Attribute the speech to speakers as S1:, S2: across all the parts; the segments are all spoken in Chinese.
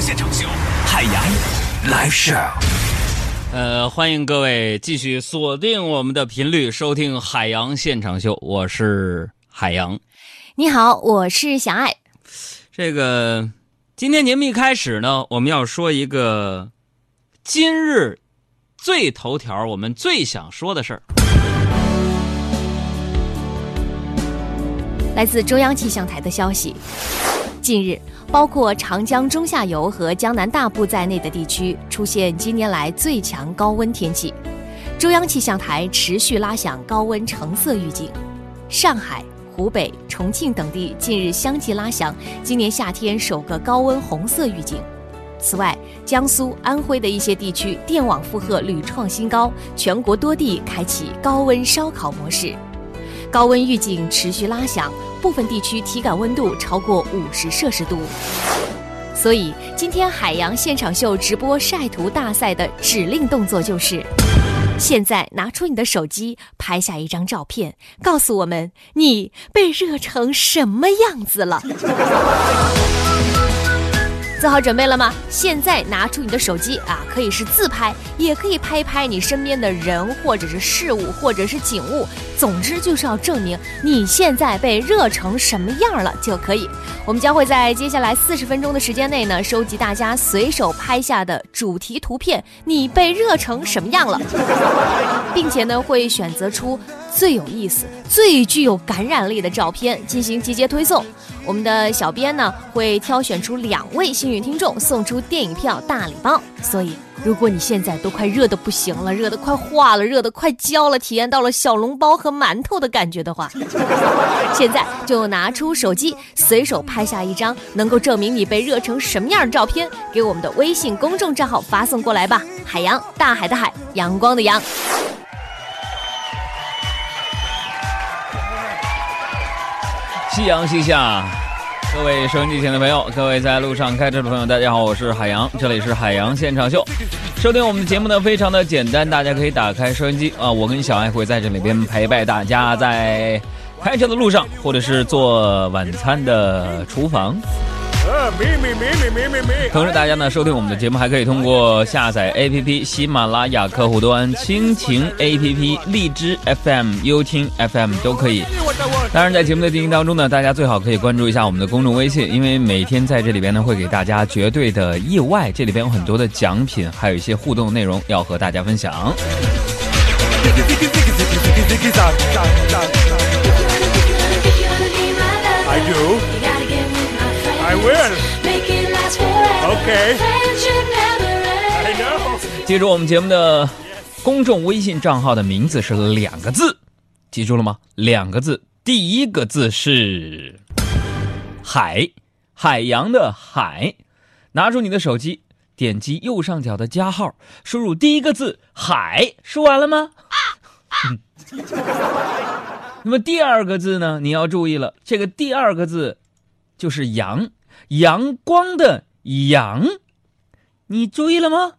S1: 现场秀，海洋 live show。
S2: 呃，欢迎各位继续锁定我们的频率，收听海洋现场秀。我是海洋。
S3: 你好，我是小爱。
S2: 这个今天节目一开始呢，我们要说一个今日最头条，我们最想说的事儿。
S3: 来自中央气象台的消息，近日，包括长江中下游和江南大部在内的地区出现今年来最强高温天气。中央气象台持续拉响高温橙色预警，上海、湖北、重庆等地近日相继拉响今年夏天首个高温红色预警。此外，江苏、安徽的一些地区电网负荷屡创新高，全国多地开启高温烧烤模式。高温预警持续拉响，部分地区体感温度超过五十摄氏度。所以，今天海洋现场秀直播晒图大赛的指令动作就是：现在拿出你的手机，拍下一张照片，告诉我们你被热成什么样子了。做好准备了吗？现在拿出你的手机啊，可以是自拍，也可以拍一拍你身边的人，或者是事物，或者是景物。总之就是要证明你现在被热成什么样了就可以。我们将会在接下来四十分钟的时间内呢，收集大家随手拍下的主题图片，你被热成什么样了，并且呢会选择出最有意思、最具有感染力的照片进行集结推送。我们的小编呢会挑选出两位幸运听众，送出电影票大礼包。所以，如果你现在都快热的不行了，热的快化了，热的快焦了，体验到了小笼包和馒头的感觉的话，现在就拿出手机，随手拍下一张能够证明你被热成什么样的照片，给我们的微信公众账号发送过来吧。海洋，大海的海，阳光的阳。
S2: 夕阳西下，各位收音机前的朋友，各位在路上开车的朋友，大家好，我是海洋，这里是海洋现场秀。收听我们的节目呢，非常的简单，大家可以打开收音机啊，我跟小爱会在这里边陪伴大家，在开车的路上，或者是做晚餐的厨房。同时，大家呢收听我们的节目，还可以通过下载 APP 喜马拉雅客户端、蜻蜓 APP、荔枝 FM、优听 FM 都可以。当然，在节目的进行当中呢，大家最好可以关注一下我们的公众微信，因为每天在这里边呢会给大家绝对的意外，这里边有很多的奖品，还有一些互动内容要和大家分享。
S4: I will. Okay. I
S2: know. 记住我们节目的公众微信账号的名字是两个字，记住了吗？两个字，第一个字是海，海洋的海。拿出你的手机，点击右上角的加号，输入第一个字海。输完了吗？那么第二个字呢？你要注意了，这个第二个字就是阳。阳光的阳，你注意了吗？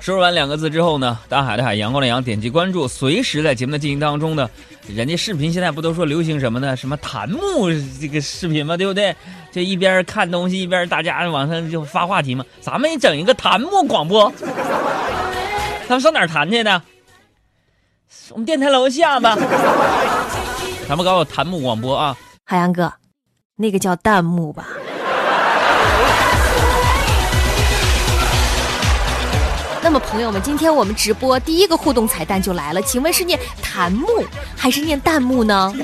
S2: 说完两个字之后呢，大海的海，阳光的阳，点击关注，随时在节目的进行当中呢，人家视频现在不都说流行什么呢？什么弹幕这个视频吗？对不对？这一边看东西一边大家网上就发话题嘛。咱们也整一个弹幕广播，咱们上哪儿弹去呢？我们电台楼下吧。咱们搞个弹幕广播啊，
S3: 海洋哥。那个叫弹幕吧。那么，朋友们，今天我们直播第一个互动彩蛋就来了，请问是念弹幕还是念弹幕呢？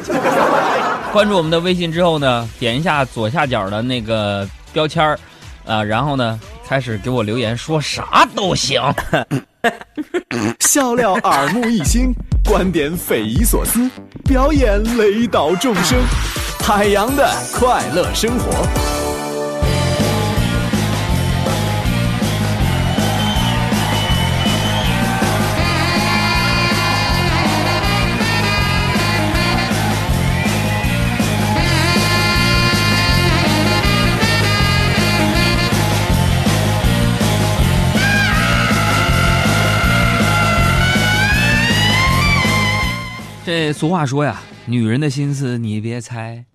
S2: 关注我们的微信之后呢，点一下左下角的那个标签儿，啊，然后呢，开始给我留言，说啥都行。
S5: 笑料耳目一新，观点匪夷所思，表演雷倒众生。海洋的快乐生活。
S2: 这俗话说呀，女人的心思你别猜。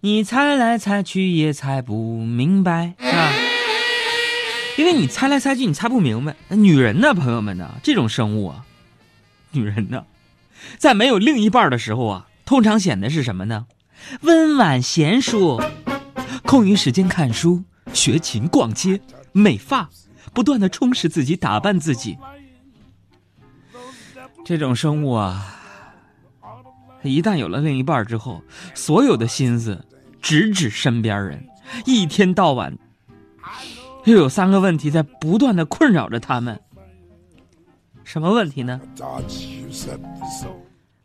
S2: 你猜来猜去也猜不明白，是吧？因为你猜来猜去，你猜不明白。女人呢，朋友们呢，这种生物啊，女人呢，在没有另一半的时候啊，通常显得是什么呢？温婉贤淑，空余时间看书、学琴、逛街、美发，不断的充实自己，打扮自己。这种生物啊。一旦有了另一半之后，所有的心思直指身边人，一天到晚又有三个问题在不断的困扰着他们。什么问题呢？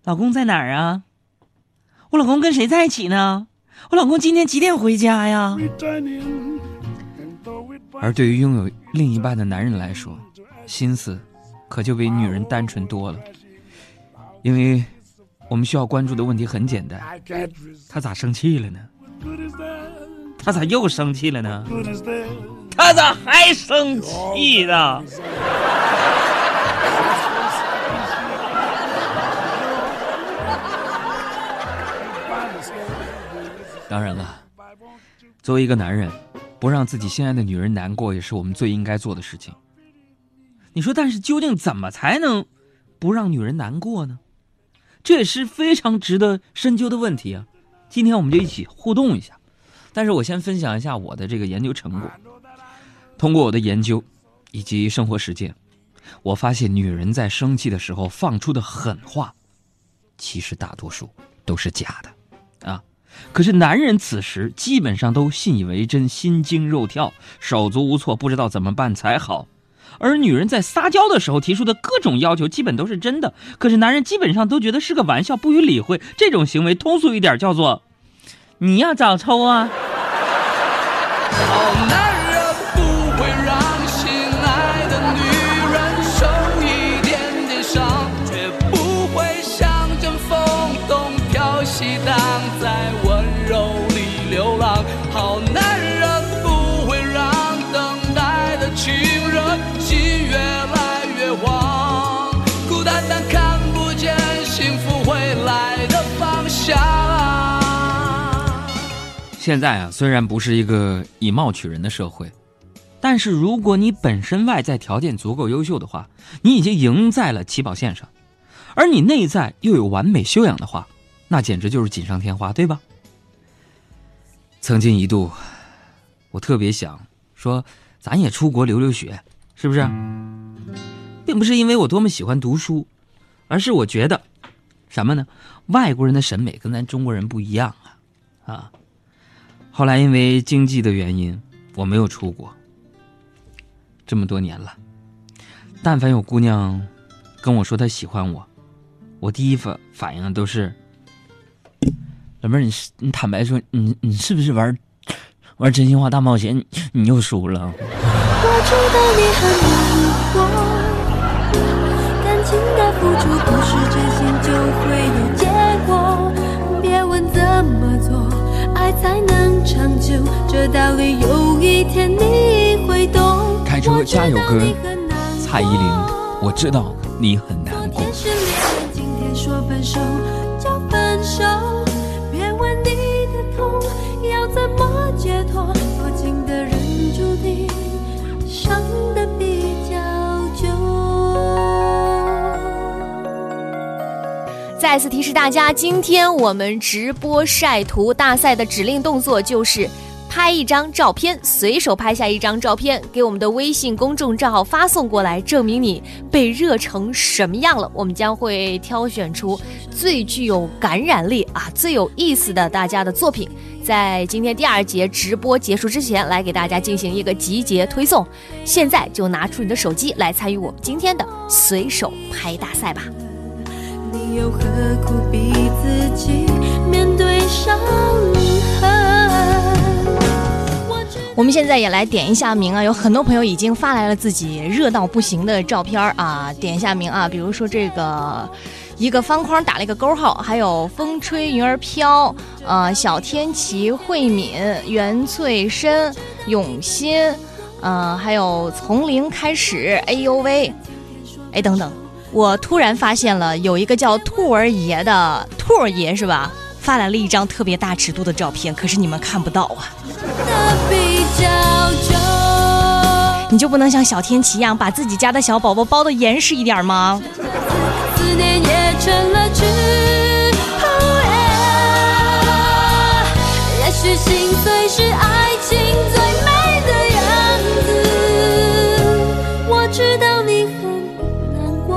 S2: 老公在哪儿啊？我老公跟谁在一起呢？我老公今天几点回家呀？而对于拥有另一半的男人来说，心思可就比女人单纯多了，因为。我们需要关注的问题很简单，他咋生气了呢？他咋又生气了呢？他咋还生气呢？当然了，作为一个男人，不让自己心爱的女人难过，也是我们最应该做的事情。你说，但是究竟怎么才能不让女人难过呢？这也是非常值得深究的问题啊！今天我们就一起互动一下。但是我先分享一下我的这个研究成果。通过我的研究以及生活实践，我发现女人在生气的时候放出的狠话，其实大多数都是假的啊。可是男人此时基本上都信以为真，心惊肉跳，手足无措，不知道怎么办才好。而女人在撒娇的时候提出的各种要求，基本都是真的。可是男人基本上都觉得是个玩笑，不予理会。这种行为通俗一点叫做“你要早抽啊”。现在啊，虽然不是一个以貌取人的社会，但是如果你本身外在条件足够优秀的话，你已经赢在了起跑线上，而你内在又有完美修养的话，那简直就是锦上添花，对吧？曾经一度，我特别想说，咱也出国留留学，是不是？并不是因为我多么喜欢读书，而是我觉得，什么呢？外国人的审美跟咱中国人不一样啊，啊。后来因为经济的原因，我没有出国。这么多年了，但凡有姑娘跟我说她喜欢我，我第一反反应都是：老妹儿，你是你坦白说，你你是不是玩玩真心话大冒险？你又输了。我知道你很难过，感情的付出不是真心就会有有一天你会懂。开车加油歌，蔡依林，我知道你很难过。今天说分手就分手，别问你的痛要怎么解脱，多情的人注定伤的比较久。再次提示大家，今天我们直播晒图大赛的指令动作就是拍一张照片，随手拍下一张照片，给我们的微信公众账号发送过来，证明你被热成什么样了。我们将会挑选出最具有感染力啊、最有意思的大家的作品，在今天第二节直播结束之前，来给大家进行一个集结推送。现在就拿出你的手机来参与我们今天的随手拍大赛吧。你又何苦逼自己面对伤痕？我们现在也来点一下名啊，有很多朋友已经发来了自己热到不行的照片啊，点一下名啊，比如说这个一个方框打了一个勾号，还有风吹云儿飘，呃，小天琪、慧敏、袁翠深、永新，呃，还有从零开始，哎呦喂，哎等等。我突然发现了有一个叫兔儿爷的兔儿爷是吧？
S6: 发来了一张特别大尺度的照片，可是你们看不到啊。你就不能像小天琪一样，把自己家的小宝宝包的严实一点吗？思念也成了句也许心碎是爱情最美的样子。我知道你很难过，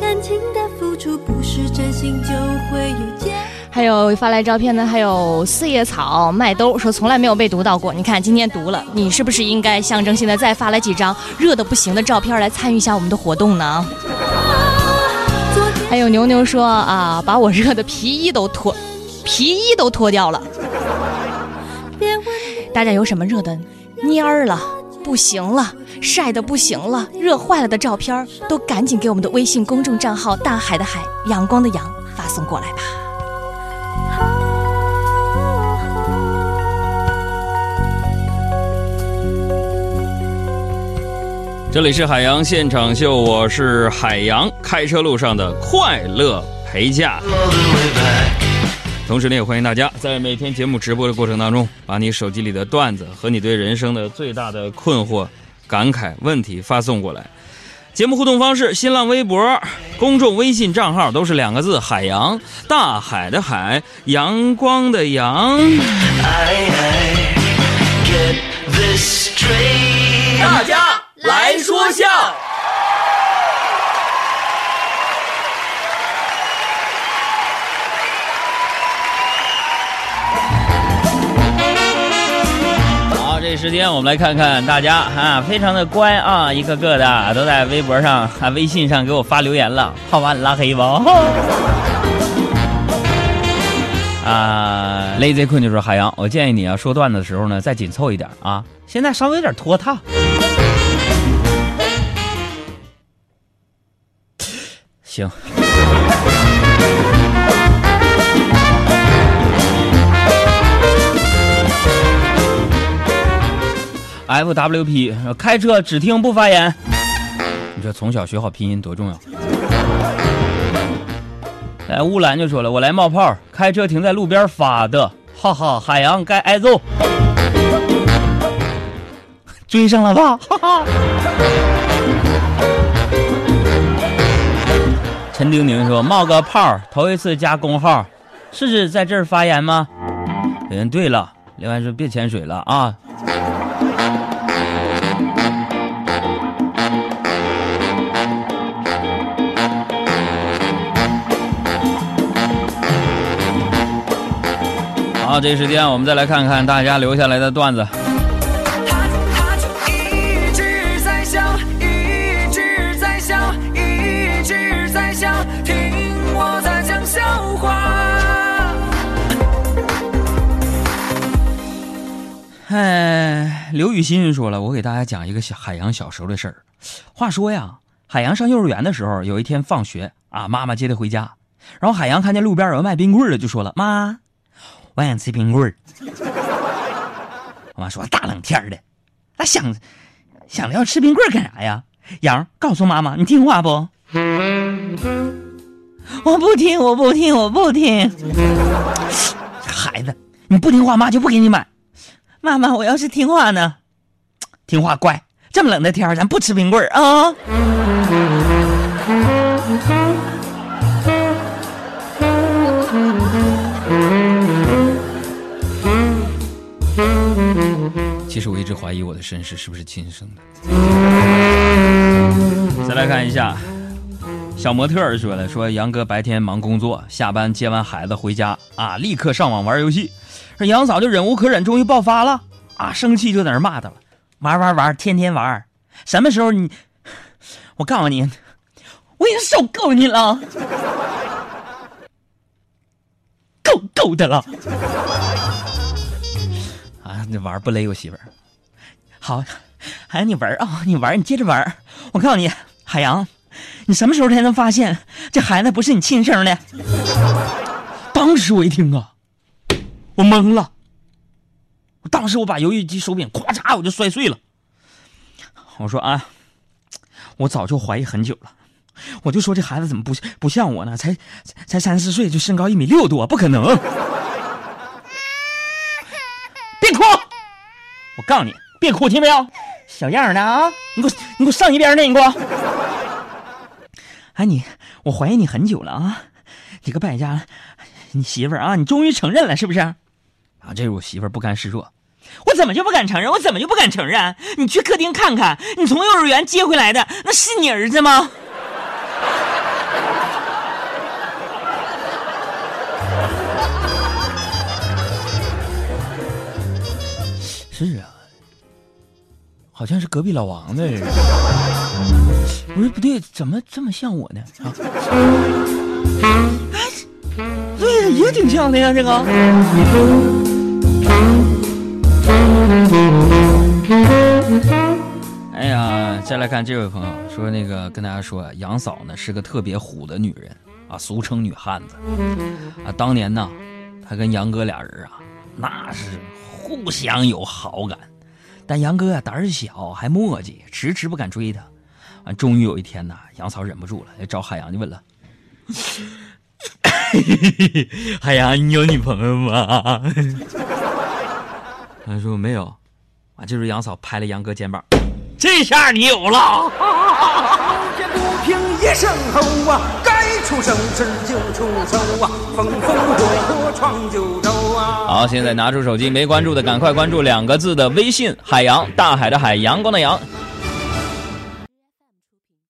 S6: 感情的付出不是真心就会有结。还有发来照片的，还有四叶草麦兜说从来没有被读到过。你看今天读了，你是不是应该象征性的再发来几张热的不行的照片来参与一下我们的活动呢？还有牛牛说啊，把我热的皮衣都脱，皮衣都脱掉了。大家有什么热的蔫儿了、不行了、晒的不行了、热坏了的照片，都赶紧给我们的微信公众账号“大海的海，阳光的阳”发送过来吧。
S2: 这里是海洋现场秀，我是海洋，开车路上的快乐陪驾。同时呢，也欢迎大家在每天节目直播的过程当中，把你手机里的段子和你对人生的最大的困惑、感慨、问题发送过来。节目互动方式：新浪微博、公众微信账号都是两个字“海洋”，大海的海，阳光的阳。大家。来说笑。好，这时间我们来看看大家啊，非常的乖啊，一个个的都在微博上、啊微信上给我发留言了，好吧，拉黑吧。啊，Lazy 困就说海洋，我建议你啊，说段子的时候呢，再紧凑一点啊，现在稍微有点拖沓。行。FWP 开车只听不发言，你这从小学好拼音多重要。哎，乌兰就说了，我来冒泡，开车停在路边发的，哈哈，海洋该挨揍，追上了吧，哈哈。陈丁宁说：“冒个泡，头一次加工号，试试在这儿发言吗？”嗯，对了，另外说别潜水了啊。好，这时间我们再来看看大家留下来的段子。哎，刘雨欣说了，我给大家讲一个小海洋小时候的事儿。话说呀，海洋上幼儿园的时候，有一天放学啊，妈妈接他回家，然后海洋看见路边有个卖冰棍的，就说了：“妈，我想吃冰棍。”我妈说：“大冷天的，那想想着要吃冰棍干啥呀？”杨告诉妈妈：“你听话不？”我不听，我不听，我不听。孩子，你不听话，妈就不给你买。妈妈，我要是听话呢？听话乖。这么冷的天咱不吃冰棍啊。其实我一直怀疑我的身世是不是亲生的。再来看一下，小模特儿说了，说杨哥白天忙工作，下班接完孩子回家啊，立刻上网玩游戏。这杨嫂就忍无可忍，终于爆发了啊！生气就在那骂他了，玩玩玩，天天玩，什么时候你？我告诉你，我已经受够你了，够够的了！啊，你玩不勒我媳妇儿？好，海洋你玩啊，你玩，你接着玩。我告诉你，海洋，你什么时候才能发现这孩子不是你亲生的？当时我一听啊。我懵了，我当时我把游戏机手柄咵嚓我就摔碎了。我说啊，我早就怀疑很久了，我就说这孩子怎么不不像我呢？才才三四岁就身高一米六多，不可能！别哭！我告诉你，别哭，听没有？小样的啊！你给我，你给我上一边去！你给我！哎，你，我怀疑你很久了啊！你个败家，你媳妇儿啊，你终于承认了是不是？啊，这是我媳妇儿不甘示弱。我怎么就不敢承认？我怎么就不敢承认？你去客厅看看，你从幼儿园接回来的，那是你儿子吗？是啊，好像是隔壁老王的。我说不对，怎么这么像我呢？啊，哎，对，也挺像的呀，这个。哎呀，再来看这位朋友说，那个跟大家说，杨嫂呢是个特别虎的女人啊，俗称女汉子啊。当年呢，她跟杨哥俩人啊，那是。互相有好感，但杨哥啊胆儿小，还磨叽，迟迟不敢追她。完，终于有一天呐，杨嫂忍不住了，就找海洋就问了：“ 海洋，你有女朋友吗？” 他说没有。完，这时候杨嫂拍了杨哥肩膀：“这下你有了。”一声吼啊，该出手时就出手啊，风风火火闯九州啊！好，现在拿出手机没关注的，赶快关注两个字的微信：海洋，大海的海，阳光的阳。